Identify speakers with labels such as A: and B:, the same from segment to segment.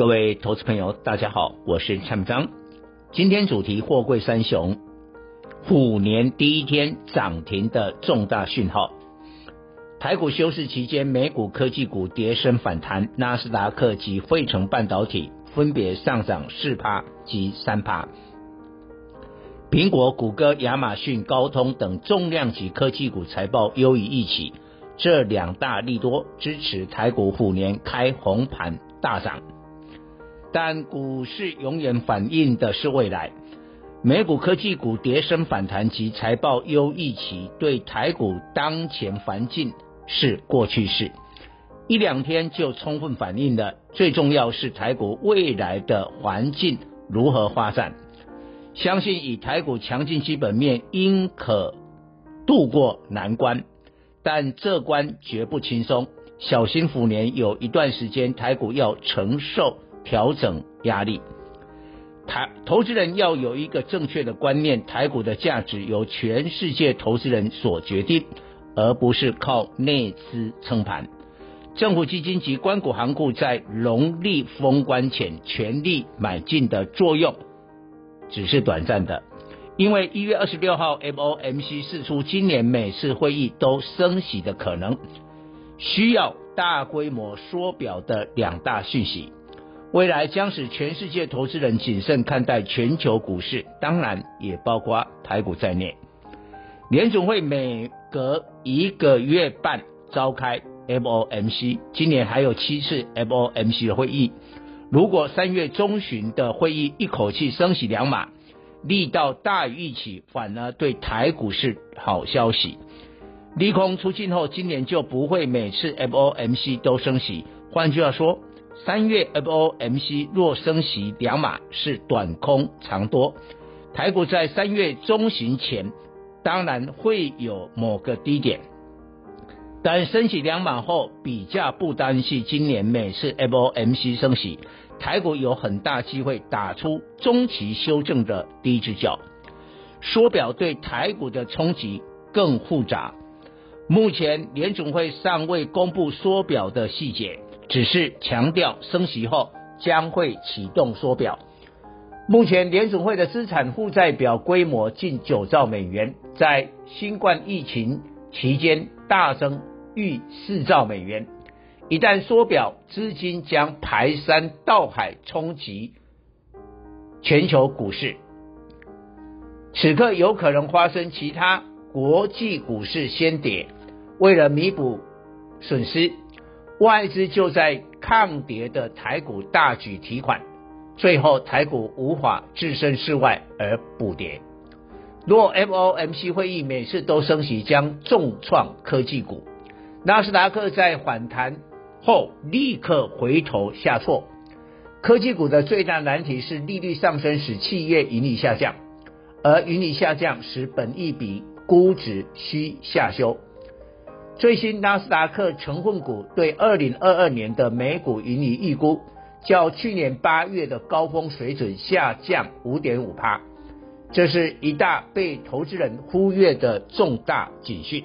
A: 各位投资朋友，大家好，我是蔡章。今天主题：货柜三雄虎年第一天涨停的重大讯号。台股休市期间，美股科技股跌升反弹，纳斯达克及费城半导体分别上涨四趴及三趴。苹果、谷歌、亚马逊、高通等重量级科技股财报优于预期。这两大利多支持台股虎年开红盘大涨，但股市永远反映的是未来。美股科技股跌升反弹及财报优异期，对台股当前环境是过去式，一两天就充分反映了。最重要是台股未来的环境如何发展，相信以台股强劲基本面，应可度过难关。但这关绝不轻松，小心虎年有一段时间台股要承受调整压力。台投资人要有一个正确的观念，台股的价值由全世界投资人所决定，而不是靠内资撑盘。政府基金及关股行库在农历封关前全力买进的作用，只是短暂的。因为一月二十六号 FOMC 释出今年每次会议都升息的可能，需要大规模缩表的两大讯息，未来将使全世界投资人谨慎看待全球股市，当然也包括台股在内。联总会每隔一个月半召开 FOMC，今年还有七次 FOMC 的会议，如果三月中旬的会议一口气升息两码。力道大于预期，反而对台股是好消息。利空出尽后，今年就不会每次 FOMC 都升息。换句话说，三月 FOMC 若升息两码是短空长多。台股在三月中旬前，当然会有某个低点，但升息两码后，比较不担心今年每次 FOMC 升息。台股有很大机会打出中期修正的第一支脚，缩表对台股的冲击更复杂。目前联总会尚未公布缩表的细节，只是强调升息后将会启动缩表。目前联准会的资产负债表规模近九兆美元，在新冠疫情期间大增逾四兆美元。一旦缩表，资金将排山倒海冲击全球股市。此刻有可能发生其他国际股市先跌，为了弥补损失，外资就在抗跌的台股大举提款，最后台股无法置身事外而补跌。若 FOMC 会议每次都升息，将重创科技股。纳斯达克在反弹。后立刻回头下挫，科技股的最大难题是利率上升使企业盈利下降，而盈利下降使本益比估值需下修。最新纳斯达克成分股对二零二二年的美股盈利预估，较去年八月的高峰水准下降五点五趴，这是一大被投资人忽略的重大警讯。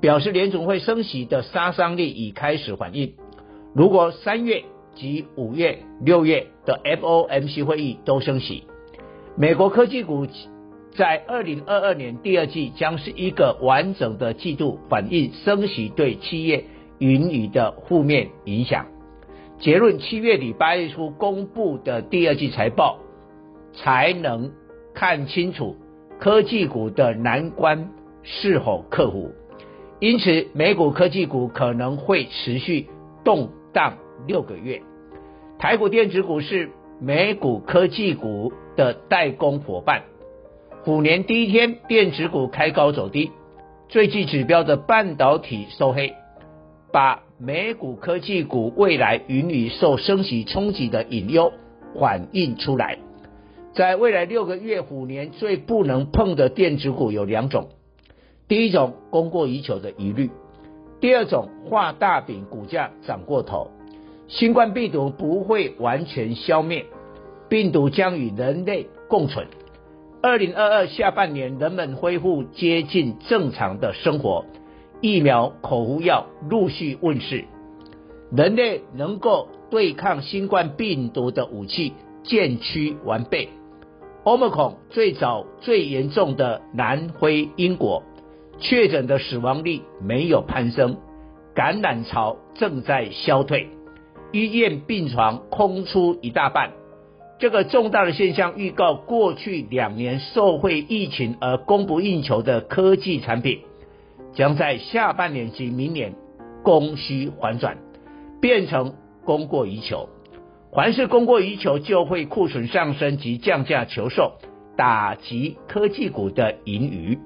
A: 表示联总会升息的杀伤力已开始反应。如果三月及五月、六月的 FOMC 会议都升息，美国科技股在二零二二年第二季将是一个完整的季度，反映升息对企业盈余的负面影响。结论：七月底八月初公布的第二季财报，才能看清楚科技股的难关是否克服。因此，美股科技股可能会持续动荡六个月。台股电子股是美股科技股的代工伙伴。虎年第一天，电子股开高走低，最具指标的半导体收黑，把美股科技股未来盈余受升息冲击的隐忧反映出来。在未来六个月虎年最不能碰的电子股有两种，第一种供过于求的疑虑，第二种画大饼，股价涨过头。新冠病毒不会完全消灭，病毒将与人类共存。二零二二下半年，人们恢复接近正常的生活，疫苗、口服药陆续问世，人类能够对抗新冠病毒的武器渐趋完备。Omicron 最早最严重的南非英国确诊的死亡率没有攀升，感染潮正在消退，医院病床空出一大半。这个重大的现象预告，过去两年受惠疫情而供不应求的科技产品，将在下半年及明年供需反转，变成供过于求。凡是供过于求，就会库存上升及降价求售，打击科技股的盈余。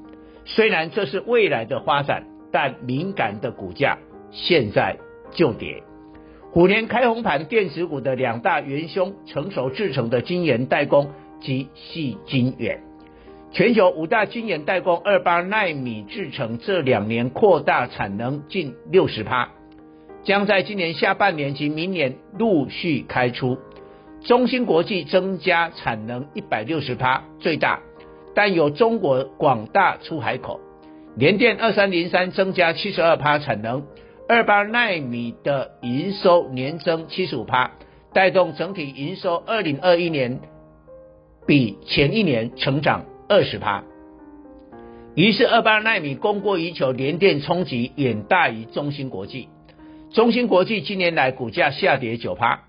A: 虽然这是未来的发展，但敏感的股价现在就跌。虎年开红盘，电子股的两大元凶：成熟制程的晶圆代工及矽晶圆。全球五大晶圆代工二八奈米制程这两年扩大产能近六十趴。将在今年下半年及明年陆续开出。中芯国际增加产能一百六十趴，最大，但有中国广大出海口。联电二三零三增加七十二趴产能，二八奈米的营收年增七十五趴，带动整体营收二零二一年比前一年成长二十趴。于是二八奈米供过于求，联电冲击远大于中芯国际。中芯国际近年来股价下跌九趴，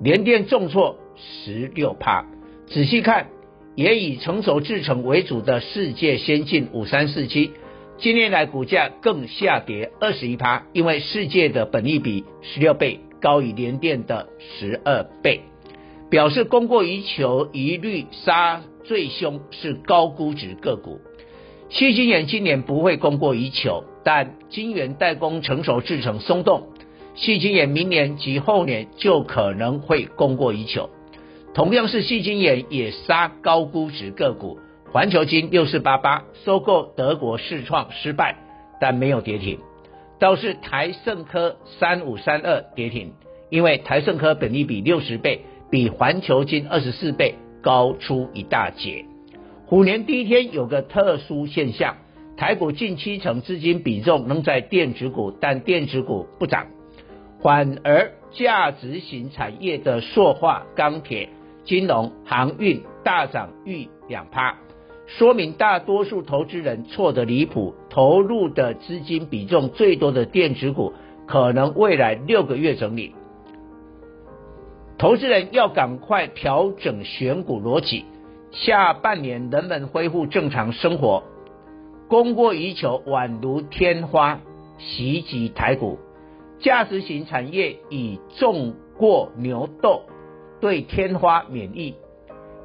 A: 联电重挫十六趴。仔细看，也以成熟制程为主的世界先进五三四七，近年来股价更下跌二十一趴，因为世界的本益比十六倍高于联电的十二倍，表示供过于求一律杀最凶是高估值个股。矽晶圆今年不会供过于求，但晶圆代工成熟制程松动。矽晶圆明年及后年就可能会供过于求，同样是矽晶圆也杀高估值个股，环球金六四八八收购德国世创失败，但没有跌停，倒是台盛科三五三二跌停，因为台盛科本益比六十倍，比环球金二十四倍高出一大截。虎年第一天有个特殊现象，台股近七成资金比重仍在电子股，但电子股不涨。反而价值型产业的塑化、钢铁、金融、航运大涨逾两趴，说明大多数投资人错得离谱，投入的资金比重最多的电子股可能未来六个月整理，投资人要赶快调整选股逻辑，下半年人们恢复正常生活，供过于求宛如天花袭击台股。价值型产业已种过牛痘，对天花免疫。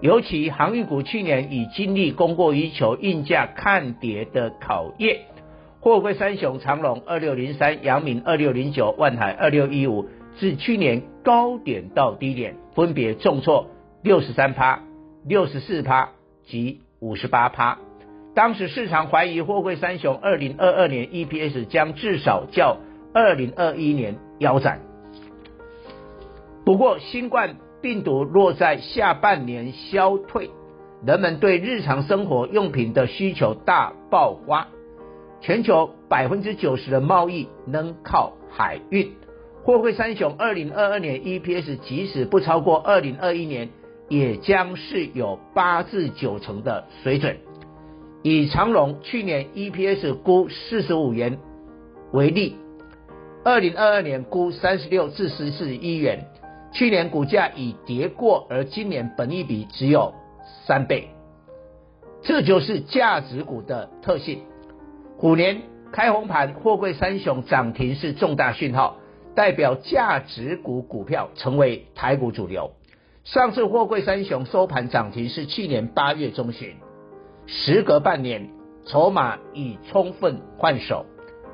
A: 尤其航运股去年已经历供过于求、运价看跌的考验。货柜三雄长荣二六零三、阳明二六零九、万海二六一五，自去年高点到低点分别重挫六十三趴、六十四趴及五十八趴。当时市场怀疑货柜三雄二零二二年 EPS 将至少较二零二一年腰斩，不过新冠病毒若在下半年消退，人们对日常生活用品的需求大爆发，全球百分之九十的贸易能靠海运，货柜三雄二零二二年 EPS 即使不超过二零二一年，也将是有八至九成的水准。以长荣去年 EPS 估四十五元为例。二零二二年估三十六至四十四亿元，去年股价已跌过，而今年本益比只有三倍，这就是价值股的特性。虎年开红盘，货柜三雄涨停是重大讯号，代表价值股股票成为台股主流。上次货柜三雄收盘涨停是去年八月中旬，时隔半年，筹码已充分换手。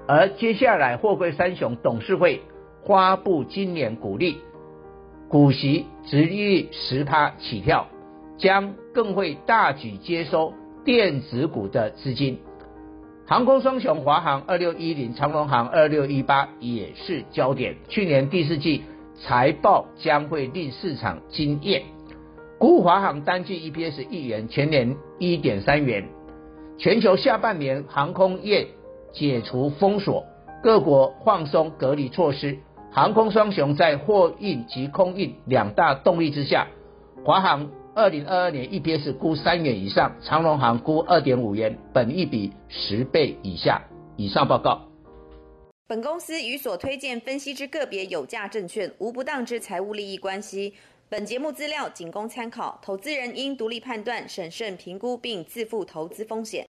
A: 而接下来，货柜三雄董事会发布今年股利，股息直利率十趴起跳，将更会大举接收电子股的资金。航空双雄华航二六一零、长龙航二六一八也是焦点。去年第四季财报将会令市场惊艳。估华航单季 EPS 一元，全年一点三元。全球下半年航空业解除封锁，各国放松隔离措施，航空双雄在货运及空运两大动力之下，华航。二零二二年 EPS 估三元以上，长荣航估二点五元，本一比十倍以下。以上报告。
B: 本公司与所推荐分析之个别有价证券无不当之财务利益关系。本节目资料仅供参考，投资人应独立判断、审慎评估并自负投资风险。